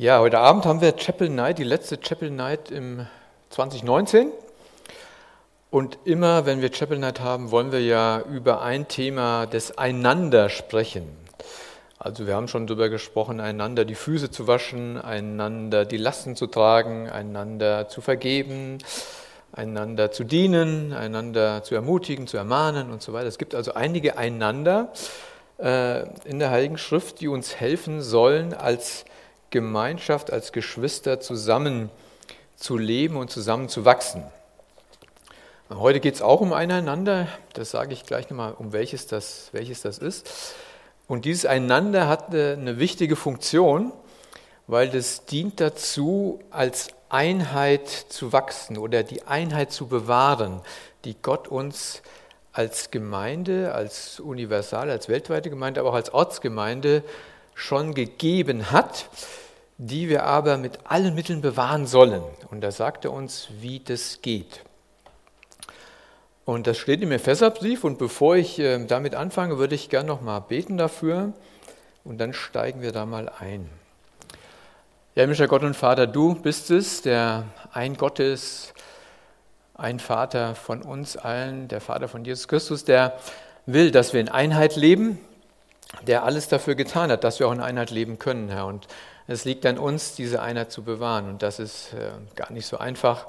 Ja, heute Abend haben wir Chapel Night, die letzte Chapel Night im 2019. Und immer, wenn wir Chapel Night haben, wollen wir ja über ein Thema des Einander sprechen. Also wir haben schon darüber gesprochen, einander die Füße zu waschen, einander die Lasten zu tragen, einander zu vergeben, einander zu dienen, einander zu ermutigen, zu ermahnen und so weiter. Es gibt also einige einander äh, in der Heiligen Schrift, die uns helfen sollen, als Gemeinschaft, als Geschwister zusammen zu leben und zusammen zu wachsen. Heute geht es auch um einander, das sage ich gleich nochmal, um welches das, welches das ist. Und dieses Einander hat eine wichtige Funktion, weil das dient dazu, als Einheit zu wachsen oder die Einheit zu bewahren, die Gott uns als Gemeinde, als universal, als weltweite Gemeinde, aber auch als Ortsgemeinde schon gegeben hat, die wir aber mit allen Mitteln bewahren sollen. Und da sagt er uns, wie das geht. Und das steht im Epheserbrief. Und bevor ich äh, damit anfange, würde ich gerne noch mal beten dafür. Und dann steigen wir da mal ein. Ja, himmlischer Gott und Vater, du bist es, der ein Gott ist, ein Vater von uns allen, der Vater von Jesus Christus, der will, dass wir in Einheit leben, der alles dafür getan hat, dass wir auch in Einheit leben können, Herr. Und es liegt an uns, diese Einheit zu bewahren. Und das ist äh, gar nicht so einfach.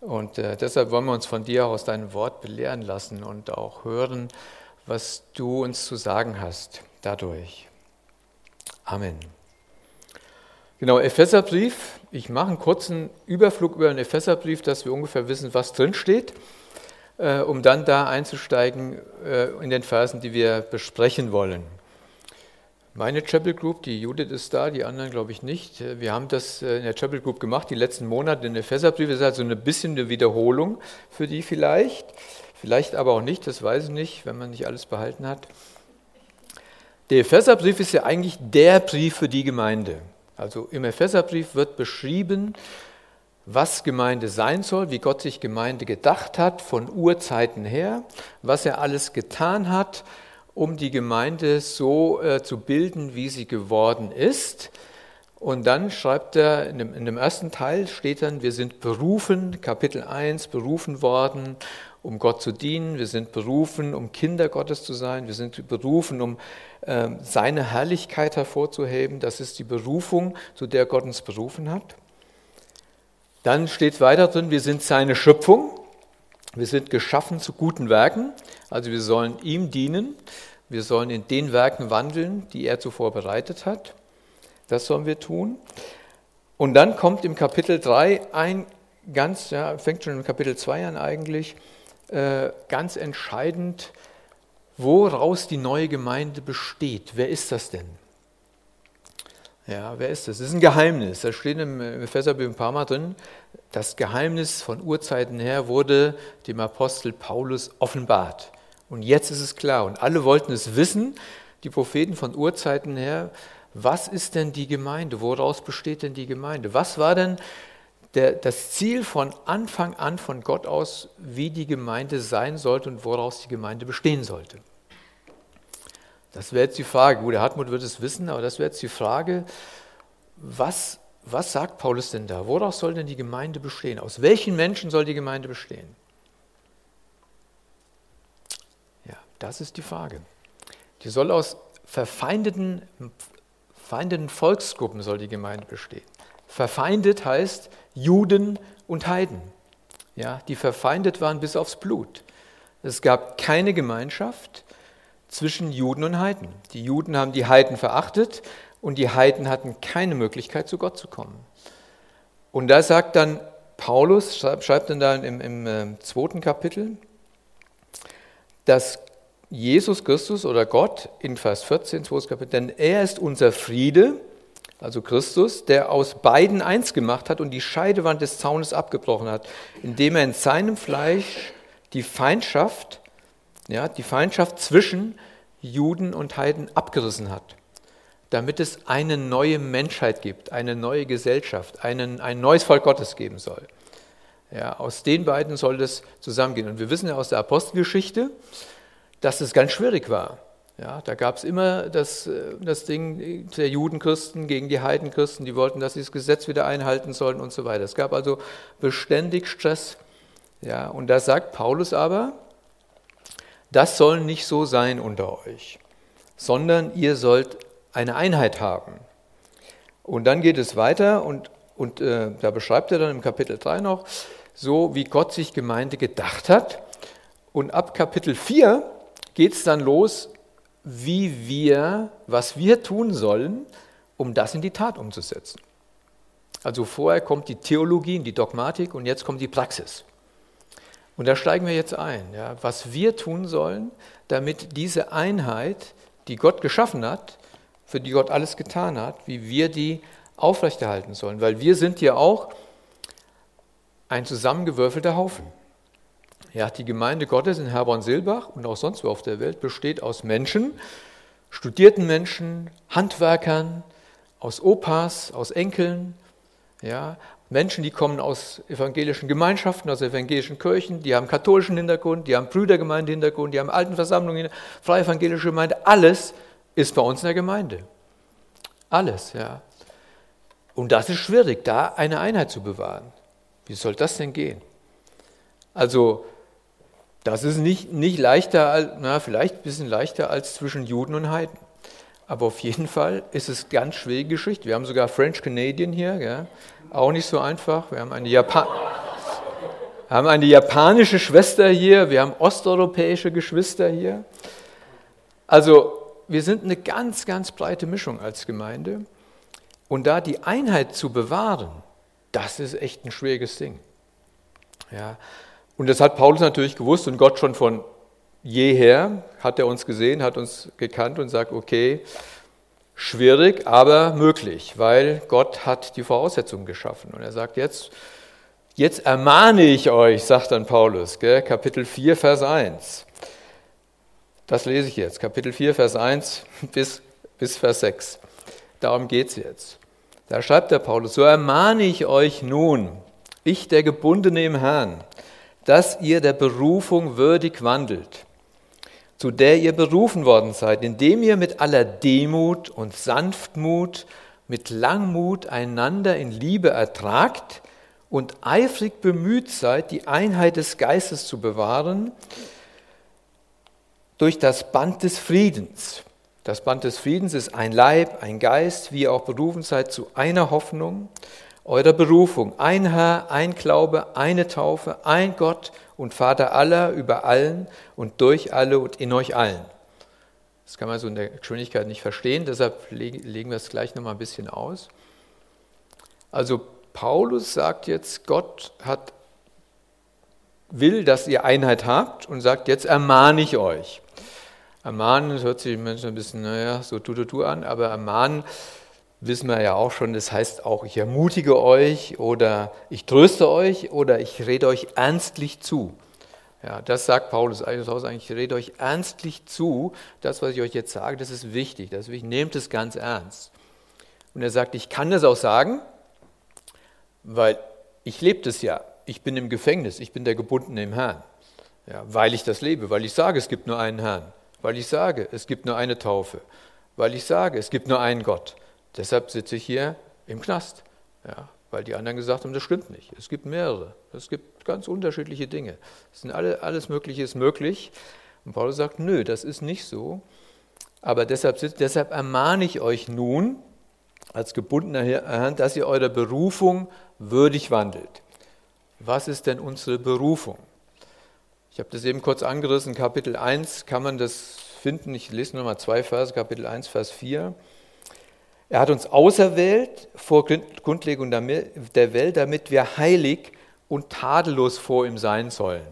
Und äh, deshalb wollen wir uns von dir aus deinem Wort belehren lassen und auch hören, was du uns zu sagen hast dadurch. Amen. Genau, Epheserbrief. Ich mache einen kurzen Überflug über den Epheserbrief, dass wir ungefähr wissen, was drin steht, äh, um dann da einzusteigen äh, in den Versen, die wir besprechen wollen. Meine Chapel Group, die Judith ist da, die anderen glaube ich nicht. Wir haben das äh, in der Chapel Group gemacht, die letzten Monate in der Epheserbrief. Das ist also ein bisschen eine Wiederholung für die vielleicht. Vielleicht aber auch nicht, das weiß ich nicht, wenn man nicht alles behalten hat. Der Epheserbrief ist ja eigentlich der Brief für die Gemeinde. Also im Epheserbrief wird beschrieben, was Gemeinde sein soll, wie Gott sich Gemeinde gedacht hat von Urzeiten her, was er alles getan hat, um die Gemeinde so äh, zu bilden, wie sie geworden ist. Und dann schreibt er, in dem, in dem, ersten Teil steht dann, wir sind berufen, Kapitel 1, berufen worden, um Gott zu dienen, wir sind berufen, um Kinder Gottes zu sein, wir sind berufen, um äh, seine Herrlichkeit hervorzuheben. Das ist die Berufung, zu der Gott uns berufen hat. Dann steht weiter drin, wir sind seine Schöpfung, wir sind geschaffen zu guten Werken, also wir sollen ihm dienen, wir sollen in den Werken wandeln, die er zuvor bereitet hat. Das sollen wir tun. Und dann kommt im Kapitel 3 ein ganz, ja, fängt schon im Kapitel 2 an eigentlich, äh, ganz entscheidend, woraus die neue Gemeinde besteht. Wer ist das denn? Ja, wer ist das? Das ist ein Geheimnis. Da steht im Epheserbrief ein paar Mal drin. Das Geheimnis von Urzeiten her wurde dem Apostel Paulus offenbart. Und jetzt ist es klar. Und alle wollten es wissen, die Propheten von Urzeiten her. Was ist denn die Gemeinde? Woraus besteht denn die Gemeinde? Was war denn der, das Ziel von Anfang an von Gott aus, wie die Gemeinde sein sollte und woraus die Gemeinde bestehen sollte? Das wäre jetzt die Frage. Gut, der Hartmut wird es wissen, aber das wäre jetzt die Frage, was, was sagt Paulus denn da? Woraus soll denn die Gemeinde bestehen? Aus welchen Menschen soll die Gemeinde bestehen? Ja, das ist die Frage. Die soll aus verfeindeten, verfeindeten Volksgruppen soll die Gemeinde bestehen. Verfeindet heißt Juden und Heiden, ja, die verfeindet waren bis aufs Blut. Es gab keine Gemeinschaft, zwischen Juden und Heiden. Die Juden haben die Heiden verachtet und die Heiden hatten keine Möglichkeit, zu Gott zu kommen. Und da sagt dann Paulus, schreibt dann da im, im äh, zweiten Kapitel, dass Jesus Christus oder Gott in Vers 14, zweites Kapitel, denn er ist unser Friede, also Christus, der aus beiden eins gemacht hat und die Scheidewand des Zaunes abgebrochen hat, indem er in seinem Fleisch die Feindschaft ja, die Feindschaft zwischen Juden und Heiden abgerissen hat, damit es eine neue Menschheit gibt, eine neue Gesellschaft, einen, ein neues Volk Gottes geben soll. Ja, aus den beiden soll das zusammengehen. Und wir wissen ja aus der Apostelgeschichte, dass es ganz schwierig war. Ja, da gab es immer das, äh, das Ding der Judenchristen gegen die Heidenchristen, die wollten, dass sie das Gesetz wieder einhalten sollen und so weiter. Es gab also beständig Stress. Ja, und da sagt Paulus aber, das soll nicht so sein unter euch, sondern ihr sollt eine Einheit haben. Und dann geht es weiter und, und äh, da beschreibt er dann im Kapitel 3 noch, so wie Gott sich Gemeinde gedacht hat. Und ab Kapitel 4 geht es dann los, wie wir, was wir tun sollen, um das in die Tat umzusetzen. Also vorher kommt die Theologie, die Dogmatik und jetzt kommt die Praxis. Und da steigen wir jetzt ein, ja, was wir tun sollen, damit diese Einheit, die Gott geschaffen hat, für die Gott alles getan hat, wie wir die aufrechterhalten sollen. Weil wir sind ja auch ein zusammengewürfelter Haufen. Ja, die Gemeinde Gottes in Herborn-Silbach und auch sonst wo auf der Welt besteht aus Menschen, studierten Menschen, Handwerkern, aus Opas, aus Enkeln, ja, Menschen, die kommen aus evangelischen Gemeinschaften, aus evangelischen Kirchen, die haben katholischen Hintergrund, die haben Brüdergemeinde-Hintergrund, die haben alten Versammlungen, freie evangelische Gemeinde, alles ist bei uns in der Gemeinde. Alles, ja. Und das ist schwierig, da eine Einheit zu bewahren. Wie soll das denn gehen? Also, das ist nicht, nicht leichter, na, vielleicht ein bisschen leichter als zwischen Juden und Heiden. Aber auf jeden Fall ist es ganz schwierige Geschichte. Wir haben sogar French Canadian hier, ja? auch nicht so einfach. Wir haben eine, Japan haben eine japanische Schwester hier, wir haben osteuropäische Geschwister hier. Also wir sind eine ganz, ganz breite Mischung als Gemeinde. Und da die Einheit zu bewahren, das ist echt ein schwieriges Ding. Ja. Und das hat Paulus natürlich gewusst und Gott schon von jeher hat er uns gesehen, hat uns gekannt und sagt, okay, schwierig, aber möglich, weil Gott hat die Voraussetzungen geschaffen. Und er sagt jetzt, jetzt ermahne ich euch, sagt dann Paulus, gell, Kapitel 4, Vers 1. Das lese ich jetzt, Kapitel 4, Vers 1 bis, bis Vers 6. Darum geht es jetzt. Da schreibt der Paulus, so ermahne ich euch nun, ich der Gebundene im Herrn, dass ihr der Berufung würdig wandelt, zu der ihr berufen worden seid, indem ihr mit aller Demut und Sanftmut, mit Langmut einander in Liebe ertragt und eifrig bemüht seid, die Einheit des Geistes zu bewahren, durch das Band des Friedens. Das Band des Friedens ist ein Leib, ein Geist, wie ihr auch berufen seid zu einer Hoffnung eurer Berufung. Ein Herr, ein Glaube, eine Taufe, ein Gott und Vater aller, über allen und durch alle und in euch allen. Das kann man so in der Geschwindigkeit nicht verstehen, deshalb legen wir es gleich nochmal ein bisschen aus. Also Paulus sagt jetzt, Gott hat, will, dass ihr Einheit habt und sagt, jetzt ermahne ich euch. Ermahnen, hört sich manchmal ein bisschen, naja, so tu, tu, tu an, aber ermahnen wissen wir ja auch schon, das heißt auch, ich ermutige euch oder ich tröste euch oder ich rede euch ernstlich zu. Ja, das sagt Paulus eigentlich, ich rede euch ernstlich zu. Das, was ich euch jetzt sage, das ist wichtig. Das ist wichtig. Nehmt es ganz ernst. Und er sagt, ich kann das auch sagen, weil ich lebe das ja. Ich bin im Gefängnis, ich bin der Gebundene im Herrn. Ja, weil ich das lebe, weil ich sage, es gibt nur einen Herrn. Weil ich sage, es gibt nur eine Taufe. Weil ich sage, es gibt nur einen Gott. Deshalb sitze ich hier im Knast, ja, weil die anderen gesagt haben, das stimmt nicht. Es gibt mehrere. Es gibt ganz unterschiedliche Dinge. Es sind alle, alles Mögliche ist möglich. Und Paulus sagt, nö, das ist nicht so. Aber deshalb, deshalb ermahne ich euch nun, als gebundener Herr, dass ihr eurer Berufung würdig wandelt. Was ist denn unsere Berufung? Ich habe das eben kurz angerissen, Kapitel 1 kann man das finden. Ich lese nochmal zwei Verse, Kapitel 1, Vers 4. Er hat uns auserwählt vor Grundlegung der Welt, damit wir heilig und tadellos vor ihm sein sollen.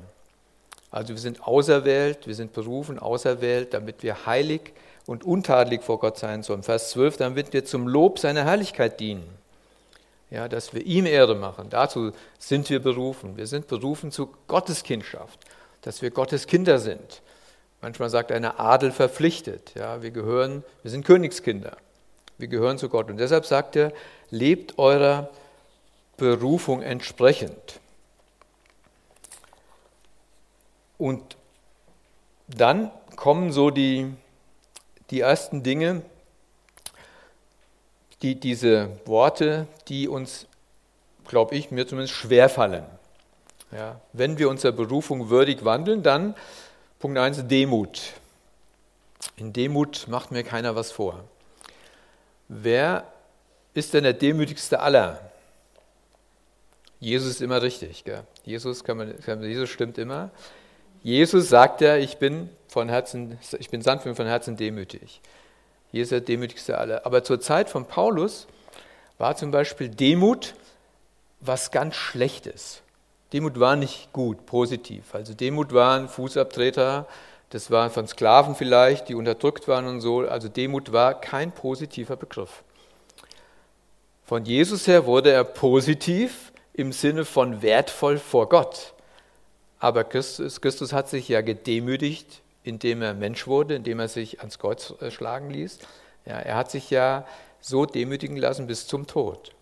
Also wir sind auserwählt, wir sind berufen, auserwählt, damit wir heilig und untadelig vor Gott sein sollen. Vers 12, damit wir zum Lob seiner Herrlichkeit dienen. Ja, dass wir ihm Ehre machen. Dazu sind wir berufen. Wir sind berufen zu Gottes Kindschaft, dass wir Gottes Kinder sind. Manchmal sagt einer Adel verpflichtet. Ja, wir gehören, wir sind Königskinder. Wir gehören zu Gott. Und deshalb sagt er, lebt eurer Berufung entsprechend. Und dann kommen so die, die ersten Dinge, die, diese Worte, die uns, glaube ich, mir zumindest schwerfallen. Ja, wenn wir unserer Berufung würdig wandeln, dann Punkt 1 Demut. In Demut macht mir keiner was vor. Wer ist denn der demütigste aller? Jesus ist immer richtig. Gell? Jesus, kann man, Jesus stimmt immer. Jesus sagt ja, ich bin von Herzen, ich bin sanft und von Herzen demütig. Jesus ist der demütigste aller. Aber zur Zeit von Paulus war zum Beispiel Demut was ganz Schlechtes. Demut war nicht gut, positiv. Also Demut waren Fußabtreter, das waren von Sklaven vielleicht, die unterdrückt waren und so. Also Demut war kein positiver Begriff. Von Jesus her wurde er positiv im Sinne von wertvoll vor Gott. Aber Christus, Christus hat sich ja gedemütigt, indem er Mensch wurde, indem er sich ans Kreuz äh, schlagen ließ. Ja, er hat sich ja so demütigen lassen bis zum Tod.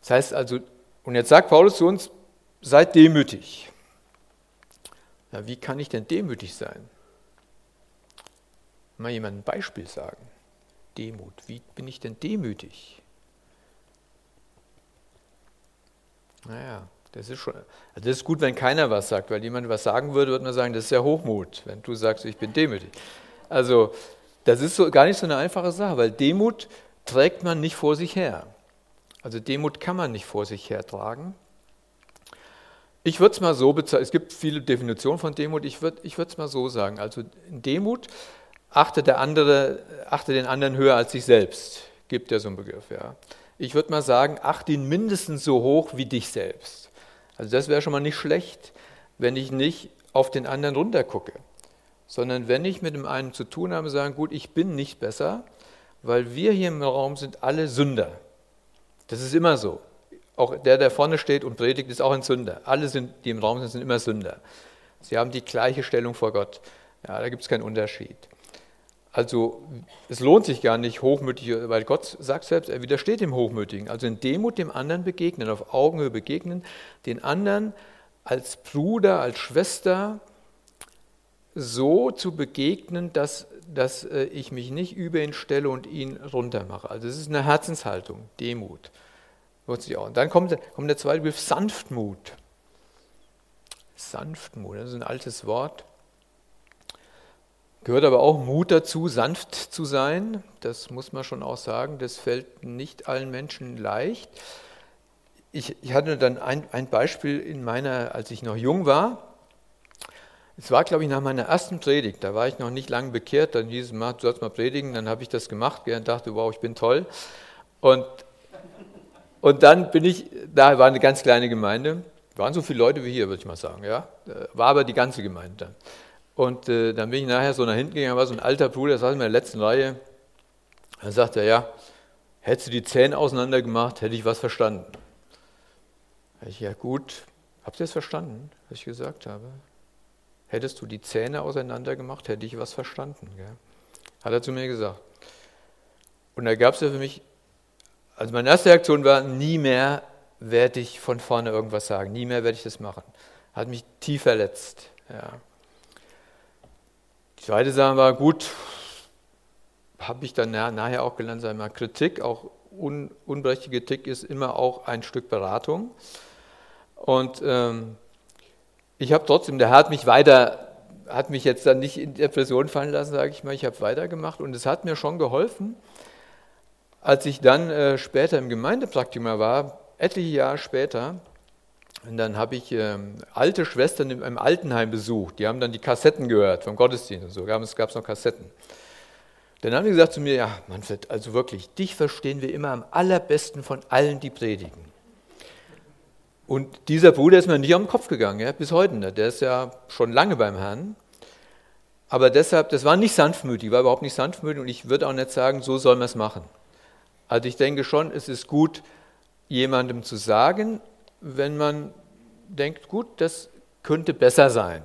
Das heißt also, und jetzt sagt Paulus zu uns, seid demütig. Ja, wie kann ich denn demütig sein? Mal jemand ein Beispiel sagen. Demut. Wie bin ich denn demütig? Naja, das ist schon. Also das ist gut, wenn keiner was sagt, weil jemand was sagen würde, würde man sagen, das ist ja Hochmut, wenn du sagst, ich bin demütig. Also, das ist so, gar nicht so eine einfache Sache, weil Demut trägt man nicht vor sich her. Also Demut kann man nicht vor sich her tragen. Ich würde es mal so bezeichnen, es gibt viele Definitionen von Demut, ich würde ich es mal so sagen. Also in Demut achtet der andere, achtet den anderen höher als sich selbst, gibt ja so einen Begriff, ja ich würde mal sagen, achte ihn mindestens so hoch wie dich selbst. Also das wäre schon mal nicht schlecht, wenn ich nicht auf den anderen runtergucke, sondern wenn ich mit dem einen zu tun habe, sagen, gut, ich bin nicht besser, weil wir hier im Raum sind alle Sünder. Das ist immer so. Auch der, der vorne steht und predigt, ist auch ein Sünder. Alle, sind, die im Raum sind, sind immer Sünder. Sie haben die gleiche Stellung vor Gott. Ja, da gibt es keinen Unterschied. Also es lohnt sich gar nicht hochmütig, weil Gott sagt selbst, er widersteht dem Hochmütigen. Also in Demut dem anderen begegnen, auf Augenhöhe begegnen, den anderen als Bruder, als Schwester so zu begegnen, dass, dass äh, ich mich nicht über ihn stelle und ihn runtermache. Also es ist eine Herzenshaltung, Demut. Und dann kommt, kommt der zweite Begriff Sanftmut. Sanftmut, das ist ein altes Wort. Gehört aber auch Mut dazu, sanft zu sein. Das muss man schon auch sagen. Das fällt nicht allen Menschen leicht. Ich, ich hatte dann ein, ein, Beispiel in meiner, als ich noch jung war. Es war, glaube ich, nach meiner ersten Predigt. Da war ich noch nicht lange bekehrt. Dann hieß es, du sollst mal predigen. Dann habe ich das gemacht und dachte, wow, ich bin toll. Und, und dann bin ich, da war eine ganz kleine Gemeinde. Waren so viele Leute wie hier, würde ich mal sagen. Ja? War aber die ganze Gemeinde dann. Und äh, dann bin ich nachher so nach hinten gegangen, war so ein alter Bruder, der saß in der letzten Reihe. Dann sagt er, ja, hättest du die Zähne auseinander gemacht, hätte ich was verstanden. Ich, ja gut, habt ihr es verstanden, was ich gesagt habe? Hättest du die Zähne auseinander gemacht, hätte ich was verstanden. Gell? Hat er zu mir gesagt. Und da gab es ja für mich, also meine erste Reaktion war, nie mehr werde ich von vorne irgendwas sagen, nie mehr werde ich das machen. Hat mich tief verletzt. Ja. Die zweite Sache war, gut, habe ich dann nachher auch gelernt, sei mal Kritik, auch un, unberechtigte Kritik ist immer auch ein Stück Beratung. Und ähm, ich habe trotzdem, der Herr hat mich weiter, hat mich jetzt dann nicht in Depression fallen lassen, sage ich mal, ich habe weitergemacht und es hat mir schon geholfen, als ich dann äh, später im Gemeindepraktikum war, etliche Jahre später, und dann habe ich ähm, alte Schwestern im, im, Altenheim besucht. Die haben dann die Kassetten gehört vom Gottesdienst und so. Es gab noch Kassetten. Dann haben die gesagt zu mir, ja, Manfred, also wirklich, dich verstehen wir immer am allerbesten von allen, die predigen. Und dieser Bruder ist mir nicht am Kopf gegangen, ja, bis heute nicht. Der ist ja schon lange beim Herrn. Aber deshalb, das war nicht sanftmütig, war überhaupt nicht sanftmütig und ich würde auch nicht sagen, so soll man es machen. Also ich denke schon, es ist gut, jemandem zu sagen, wenn man denkt, gut, das könnte besser sein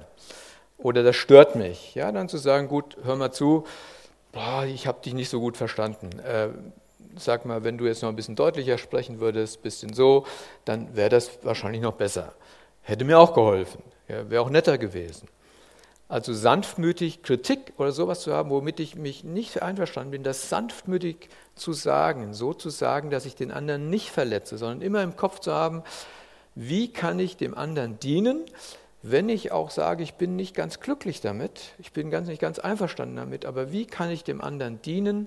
oder das stört mich, ja, dann zu sagen, gut, hör mal zu, boah, ich habe dich nicht so gut verstanden. Äh, sag mal, wenn du jetzt noch ein bisschen deutlicher sprechen würdest, ein bisschen so, dann wäre das wahrscheinlich noch besser. Hätte mir auch geholfen, ja, wäre auch netter gewesen. Also sanftmütig Kritik oder sowas zu haben, womit ich mich nicht einverstanden bin, das sanftmütig zu sagen, so zu sagen, dass ich den anderen nicht verletze, sondern immer im Kopf zu haben, wie kann ich dem anderen dienen, wenn ich auch sage, ich bin nicht ganz glücklich damit, ich bin ganz nicht ganz einverstanden damit, aber wie kann ich dem anderen dienen,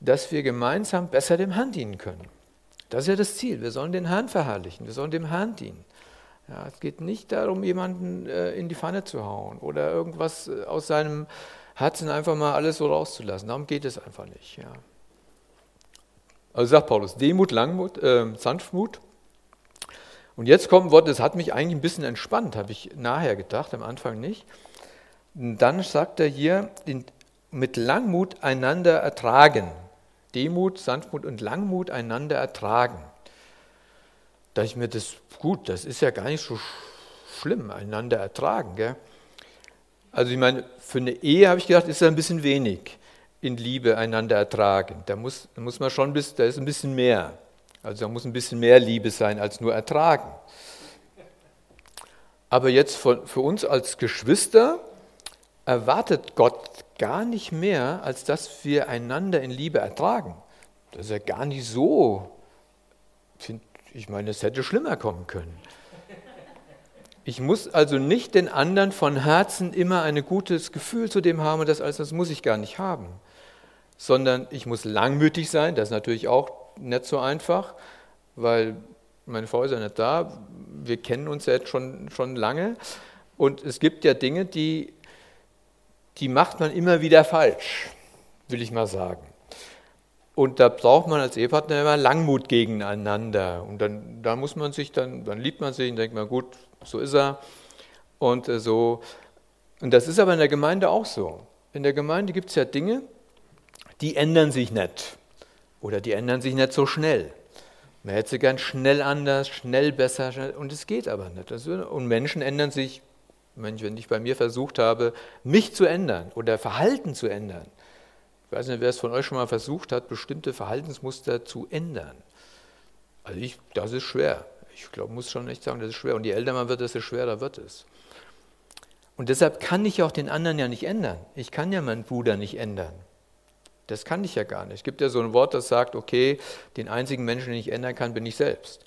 dass wir gemeinsam besser dem Herrn dienen können? Das ist ja das Ziel. Wir sollen den Herrn verherrlichen, wir sollen dem Herrn dienen. Ja, es geht nicht darum, jemanden äh, in die Pfanne zu hauen oder irgendwas äh, aus seinem Herzen einfach mal alles so rauszulassen. Darum geht es einfach nicht. Ja. Also sagt Paulus, Demut, Langmut, äh, Sanftmut. Und jetzt kommt ein Wort, das hat mich eigentlich ein bisschen entspannt, habe ich nachher gedacht, am Anfang nicht. Und dann sagt er hier, mit Langmut einander ertragen. Demut, Sanftmut und Langmut einander ertragen. Da ich mir das, gut, das ist ja gar nicht so schlimm, einander ertragen. Gell? Also ich meine, für eine Ehe habe ich gedacht, ist ja ein bisschen wenig in Liebe einander ertragen. Da muss, muss man schon, bis, da ist ein bisschen mehr. Also da muss ein bisschen mehr Liebe sein als nur ertragen. Aber jetzt für, für uns als Geschwister erwartet Gott gar nicht mehr, als dass wir einander in Liebe ertragen. Das ist ja gar nicht so, ich meine, es hätte schlimmer kommen können. Ich muss also nicht den anderen von Herzen immer ein gutes Gefühl zu dem haben, das alles, das muss ich gar nicht haben. Sondern ich muss langmütig sein, das ist natürlich auch nicht so einfach, weil meine Frau ist ja nicht da, wir kennen uns ja jetzt schon, schon lange und es gibt ja Dinge, die, die macht man immer wieder falsch, will ich mal sagen. Und da braucht man als Ehepartner immer Langmut gegeneinander. Und dann da muss man sich dann, dann liebt man sich und denkt man, gut, so ist er. Und äh, so. Und das ist aber in der Gemeinde auch so. In der Gemeinde gibt es ja Dinge, die ändern sich nicht. Oder die ändern sich nicht so schnell. Man hätte sie gern schnell anders, schnell besser, schnell, und es geht aber nicht. Und Menschen ändern sich, wenn ich bei mir versucht habe, mich zu ändern oder Verhalten zu ändern, ich weiß nicht, wer es von euch schon mal versucht hat, bestimmte Verhaltensmuster zu ändern. Also ich, das ist schwer. Ich glaube, muss schon echt sagen, das ist schwer. Und je älter man wird, desto schwerer wird es. Und deshalb kann ich auch den anderen ja nicht ändern. Ich kann ja meinen Bruder nicht ändern. Das kann ich ja gar nicht. Es gibt ja so ein Wort, das sagt, okay, den einzigen Menschen, den ich ändern kann, bin ich selbst.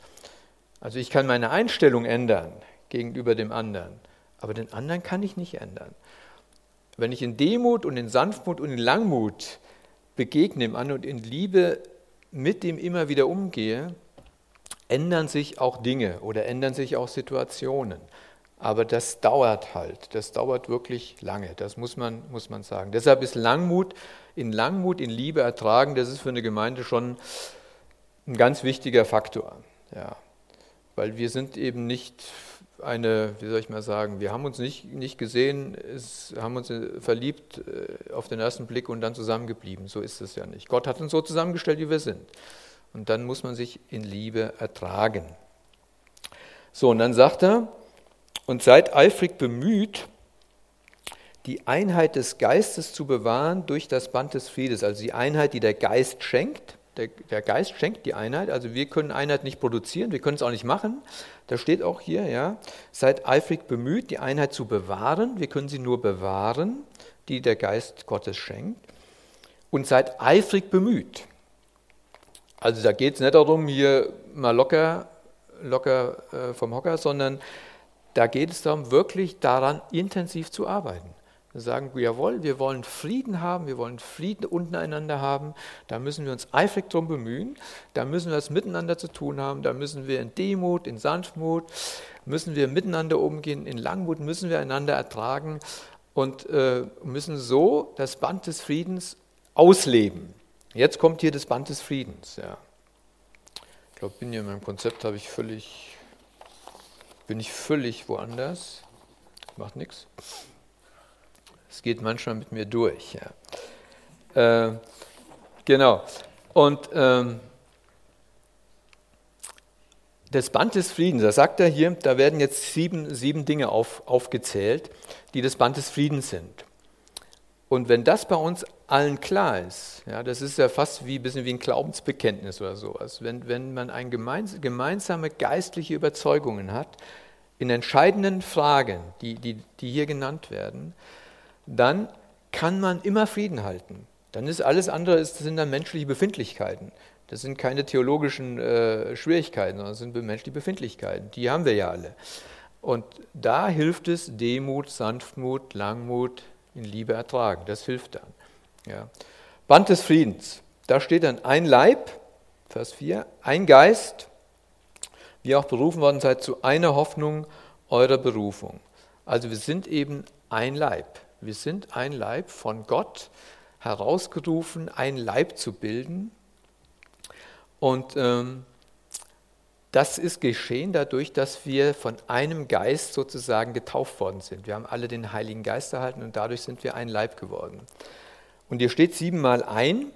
Also ich kann meine Einstellung ändern gegenüber dem anderen, aber den anderen kann ich nicht ändern. Wenn ich in Demut und in Sanftmut und in Langmut begegne dem anderen und in Liebe mit dem immer wieder umgehe, ändern sich auch Dinge oder ändern sich auch Situationen. Aber das dauert halt, das dauert wirklich lange, das muss man, muss man sagen. Deshalb ist Langmut, in Langmut, in Liebe ertragen, das ist für eine Gemeinde schon ein ganz wichtiger Faktor. Ja. Weil wir sind eben nicht eine, wie soll ich mal sagen, wir haben uns nicht, nicht gesehen, es, haben uns äh, verliebt äh, auf den ersten Blick und dann zusammengeblieben. So ist es ja nicht. Gott hat uns so zusammengestellt, wie wir sind. Und dann muss man sich in Liebe ertragen. So, und dann sagt er, und seid eifrig bemüht, die Einheit des Geistes zu bewahren durch das Band des Friedes, also die Einheit, die der Geist schenkt der, der, Geist schenkt die Einheit, also wir können Einheit nicht produzieren, wir können es auch nicht machen. Da steht auch hier, ja, seid eifrig bemüht, die Einheit zu bewahren. Wir können sie nur bewahren, die der Geist Gottes schenkt. Und seid eifrig bemüht. Also da geht es nicht darum, hier mal locker, locker äh, vom Hocker, sondern da geht es darum, wirklich daran intensiv zu arbeiten sagen, jawohl, wir wollen Frieden haben, wir wollen Frieden untereinander haben, da müssen wir uns eifrig darum bemühen, da müssen wir es miteinander zu tun haben, da müssen wir in Demut, in Sanftmut, müssen wir miteinander umgehen, in Langmut müssen wir einander ertragen und äh, müssen so das Band des Friedens ausleben. Jetzt kommt hier das Band des Friedens. Ja. Ich glaube, bin hier in meinem Konzept habe ich völlig, bin ich völlig woanders. Macht nichts. Es geht manchmal mit mir durch. Ja. Äh, genau. Und ähm, das Band des Friedens, da sagt er hier, da werden jetzt sieben, sieben Dinge auf, aufgezählt, die das Band des Friedens sind. Und wenn das bei uns allen klar ist, ja, das ist ja fast wie ein bisschen wie ein Glaubensbekenntnis oder sowas, wenn, wenn man ein gemeins, gemeinsame geistliche Überzeugungen hat, in entscheidenden Fragen, die, die, die hier genannt werden, dann kann man immer Frieden halten. Dann ist alles andere, das sind dann menschliche Befindlichkeiten. Das sind keine theologischen äh, Schwierigkeiten, sondern das sind menschliche Befindlichkeiten. Die haben wir ja alle. Und da hilft es Demut, Sanftmut, Langmut, in Liebe ertragen. Das hilft dann. Ja. Band des Friedens. Da steht dann ein Leib, Vers 4, ein Geist, wie auch berufen worden seid zu einer Hoffnung eurer Berufung. Also wir sind eben ein Leib. Wir sind ein Leib von Gott herausgerufen, ein Leib zu bilden. Und ähm, das ist geschehen dadurch, dass wir von einem Geist sozusagen getauft worden sind. Wir haben alle den Heiligen Geist erhalten und dadurch sind wir ein Leib geworden. Und hier steht siebenmal ein.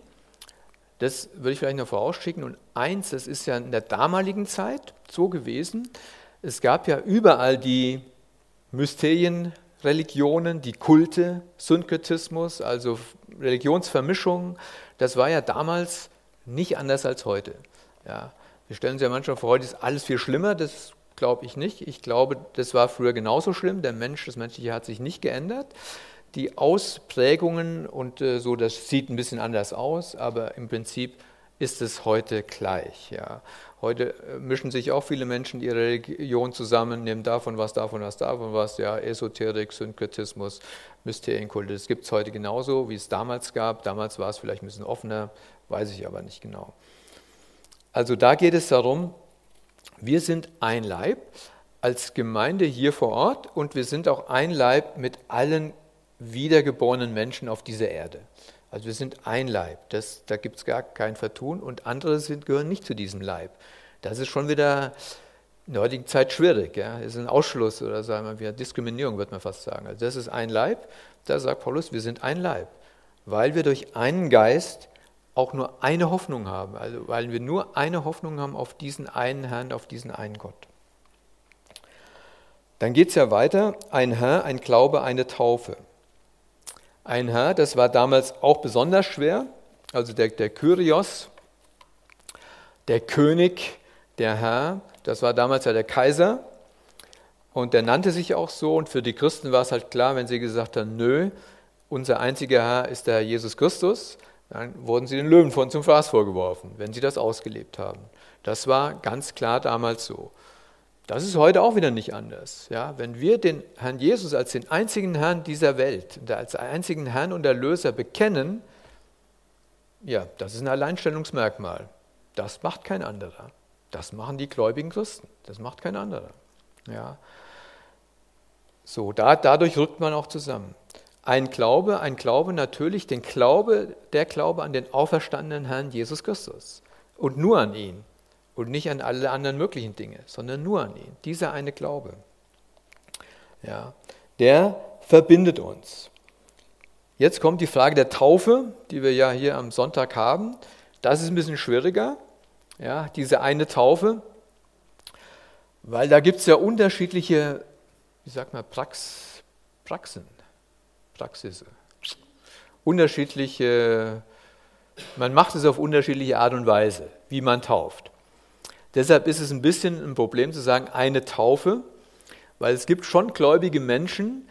Das würde ich vielleicht noch vorausschicken. Und eins, das ist ja in der damaligen Zeit so gewesen. Es gab ja überall die Mysterienreligionen, die Kulte, Synkretismus, also Religionsvermischung. Das war ja damals nicht anders als heute. Ja. Wir stellen uns ja manchmal vor, heute ist alles viel schlimmer. Das glaube ich nicht. Ich glaube, das war früher genauso schlimm. Der Mensch, das Menschliche hat sich nicht geändert. Die Ausprägungen und äh, so, das sieht ein bisschen anders aus, aber im Prinzip ist es heute gleich. Ja. Heute äh, mischen sich auch viele Menschen ihre Religion zusammen, nehmen davon was, davon was, davon was, ja, Esoterik, Synkretismus, Mysterienkulte. Das gibt es heute genauso, wie es damals gab. Damals war es vielleicht ein bisschen offener, weiß ich aber nicht genau. Also da geht es darum, wir sind ein Leib als Gemeinde hier vor Ort und wir sind auch ein Leib mit allen wiedergeborenen Menschen auf dieser Erde. Also wir sind ein Leib, das, da gibt es gar kein Vertun und andere sind, gehören nicht zu diesem Leib. Das ist schon wieder in der heutigen Zeit schwierig. Ja? Das ist ein Ausschluss oder sagen wir wieder Diskriminierung, würde man fast sagen. Also das ist ein Leib, da sagt Paulus, wir sind ein Leib, weil wir durch einen Geist auch nur eine Hoffnung haben, also weil wir nur eine Hoffnung haben auf diesen einen Herrn, auf diesen einen Gott. Dann geht es ja weiter, ein Herr, ein Glaube, eine Taufe. Ein Herr, das war damals auch besonders schwer, also der, der Kyrios, der König, der Herr, das war damals ja der Kaiser und der nannte sich auch so und für die Christen war es halt klar, wenn sie gesagt haben, nö, unser einziger Herr ist der Herr Jesus Christus, dann wurden sie den Löwen von zum Fraß vorgeworfen, wenn sie das ausgelebt haben. Das war ganz klar damals so. Das ist heute auch wieder nicht anders. Ja, wenn wir den Herrn Jesus als den einzigen Herrn dieser Welt, als einzigen Herrn und Erlöser bekennen, ja, das ist ein Alleinstellungsmerkmal. Das macht kein anderer. Das machen die gläubigen Christen. Das macht kein anderer. Ja. So, da, dadurch rückt man auch zusammen. Ein Glaube, ein Glaube natürlich, den Glaube, der Glaube an den auferstandenen Herrn Jesus Christus und nur an ihn und nicht an alle anderen möglichen Dinge, sondern nur an ihn. Dieser eine Glaube, ja, der verbindet uns. Jetzt kommt die Frage der Taufe, die wir ja hier am Sonntag haben. Das ist ein bisschen schwieriger, ja, diese eine Taufe, weil da gibt es ja unterschiedliche, wie sagt man, Prax, Praxen. Praxis. Unterschiedliche, man macht es auf unterschiedliche Art und Weise, wie man tauft. Deshalb ist es ein bisschen ein Problem zu sagen, eine Taufe, weil es gibt schon gläubige Menschen,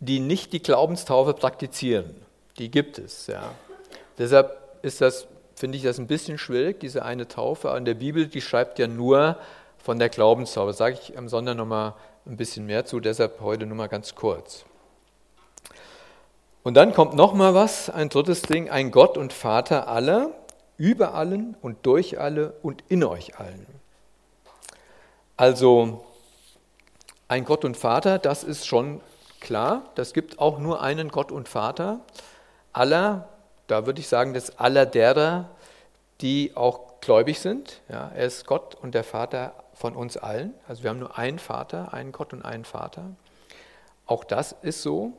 die nicht die Glaubenstaufe praktizieren. Die gibt es. Ja. Deshalb ist das, finde ich das ein bisschen schwierig, diese eine Taufe. In der Bibel, die schreibt ja nur von der Glaubenstaufe. Sage ich am Sonntag nochmal ein bisschen mehr zu, deshalb heute nur mal ganz kurz. Und dann kommt noch mal was, ein drittes Ding, ein Gott und Vater aller, über allen und durch alle und in euch allen. Also ein Gott und Vater, das ist schon klar. Das gibt auch nur einen Gott und Vater aller, da würde ich sagen, das aller derer, die auch gläubig sind. Ja, er ist Gott und der Vater von uns allen. Also wir haben nur einen Vater, einen Gott und einen Vater. Auch das ist so.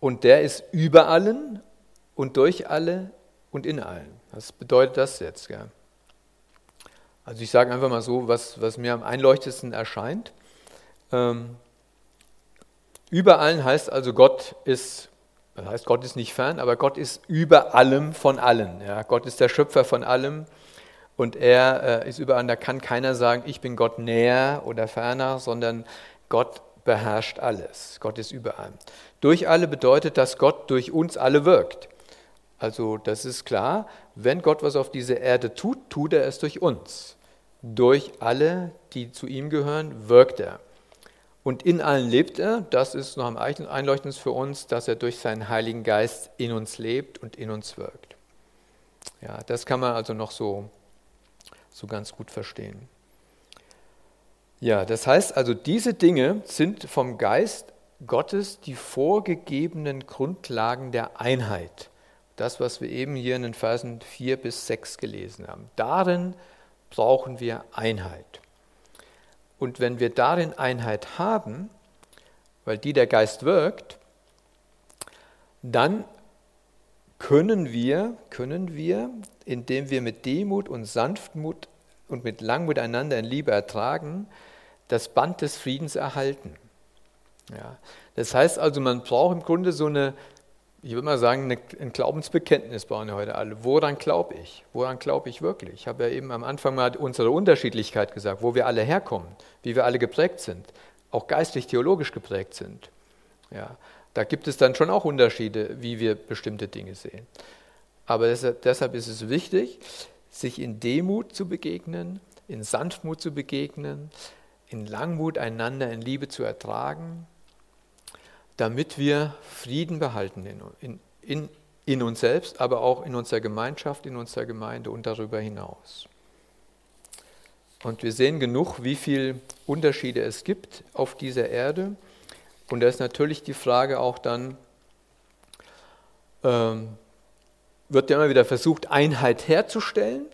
Und der ist über allen und durch alle und in allen. Was bedeutet das jetzt? Gell? Also ich sage einfach mal so, was, was mir am einleuchtendsten erscheint. Ähm, über allen heißt also, Gott ist, das heißt, Gott ist nicht fern, aber Gott ist über allem von allen. Ja? Gott ist der Schöpfer von allem und er äh, ist über allen. Da kann keiner sagen, ich bin Gott näher oder ferner, sondern Gott beherrscht alles. Gott ist überall. Durch alle bedeutet, dass Gott durch uns alle wirkt. Also das ist klar, wenn Gott was auf dieser Erde tut, tut er es durch uns. Durch alle, die zu ihm gehören, wirkt er. Und in allen lebt er, das ist noch am einleuchtendsten für uns, dass er durch seinen Heiligen Geist in uns lebt und in uns wirkt. Ja, das kann man also noch so, so ganz gut verstehen. Ja, das heißt also, diese Dinge sind vom Geist Gottes die vorgegebenen Grundlagen der Einheit. Das, was wir eben hier in den Versen 4 bis 6 gelesen haben. Darin brauchen wir Einheit. Und wenn wir darin Einheit haben, weil die der Geist wirkt, dann können wir, können wir, indem wir mit Demut und Sanftmut und mit Langmut einander in Liebe ertragen, das Band des Friedens erhalten. Ja. Das heißt also, man braucht im Grunde so eine, ich würde mal sagen, ein Glaubensbekenntnis bauen wir heute alle. Woran glaube ich? Woran glaube ich wirklich? Ich habe ja eben am Anfang mal unsere Unterschiedlichkeit gesagt, wo wir alle herkommen, wie wir alle geprägt sind, auch geistlich-theologisch geprägt sind. Ja. Da gibt es dann schon auch Unterschiede, wie wir bestimmte Dinge sehen. Aber deshalb ist es wichtig, sich in Demut zu begegnen, in Sanftmut zu begegnen, in Langmut einander in Liebe zu ertragen, damit wir Frieden behalten in, in, in, in uns selbst, aber auch in unserer Gemeinschaft, in unserer Gemeinde und darüber hinaus. Und wir sehen genug, wie viele Unterschiede es gibt auf dieser Erde. Und da ist natürlich die Frage auch dann, ähm, wird ja immer wieder versucht, Einheit herzustellen,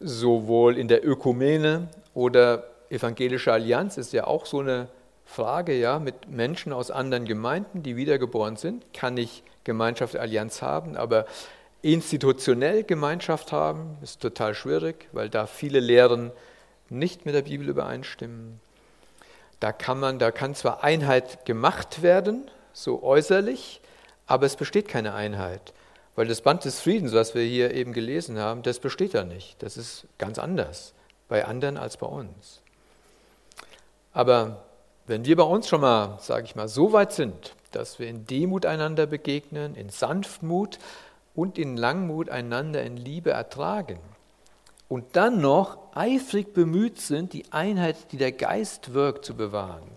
sowohl in der Ökumene oder evangelische Allianz ist ja auch so eine Frage, ja, mit Menschen aus anderen Gemeinden, die wiedergeboren sind, kann ich Gemeinschaft, Allianz haben, aber institutionell Gemeinschaft haben, ist total schwierig, weil da viele Lehren nicht mit der Bibel übereinstimmen. Da kann man, da kann zwar Einheit gemacht werden, so äußerlich, aber es besteht keine Einheit. Weil das Band des Friedens, was wir hier eben gelesen haben, das besteht da nicht. Das ist ganz anders bei anderen als bei uns. Aber wenn wir bei uns schon mal, sage ich mal, so weit sind, dass wir in Demut einander begegnen, in Sanftmut und in Langmut einander in Liebe ertragen und dann noch eifrig bemüht sind, die Einheit, die der Geist wirkt, zu bewahren,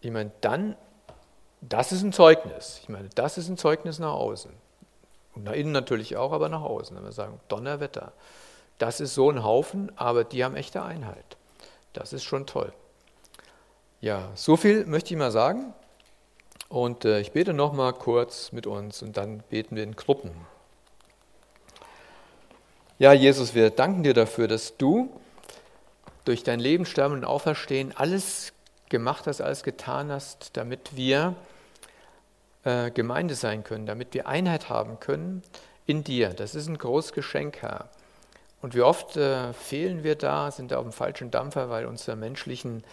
ich meine, dann, das ist ein Zeugnis. Ich meine, das ist ein Zeugnis nach außen. Und nach innen natürlich auch, aber nach außen. Wenn wir sagen, Donnerwetter, das ist so ein Haufen, aber die haben echte Einheit. Das ist schon toll. Ja, so viel möchte ich mal sagen. Und äh, ich bete noch mal kurz mit uns und dann beten wir in Gruppen. Ja, Jesus, wir danken dir dafür, dass du durch dein Leben, Sterben und Auferstehen alles gemacht hast, alles getan hast, damit wir äh, Gemeinde sein können, damit wir Einheit haben können in dir. Das ist ein großes Geschenk, Herr. Und wie oft äh, fehlen wir da, sind da auf dem falschen Dampfer, weil unsere menschlichen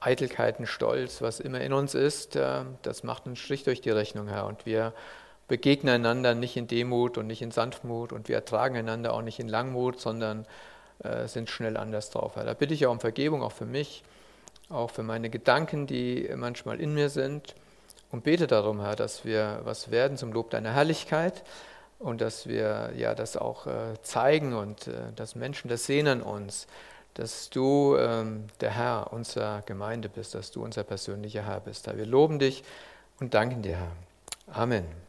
Eitelkeiten, Stolz, was immer in uns ist, äh, das macht einen Strich durch die Rechnung, Herr. Und wir begegnen einander nicht in Demut und nicht in Sanftmut und wir ertragen einander auch nicht in Langmut, sondern äh, sind schnell anders drauf. Da bitte ich auch um Vergebung, auch für mich, auch für meine Gedanken, die manchmal in mir sind. Und bete darum, Herr, dass wir was werden zum Lob deiner Herrlichkeit und dass wir ja das auch äh, zeigen und dass Menschen das sehen an uns dass du ähm, der Herr unserer Gemeinde bist, dass du unser persönlicher Herr bist. Wir loben dich und danken dir, Herr. Amen.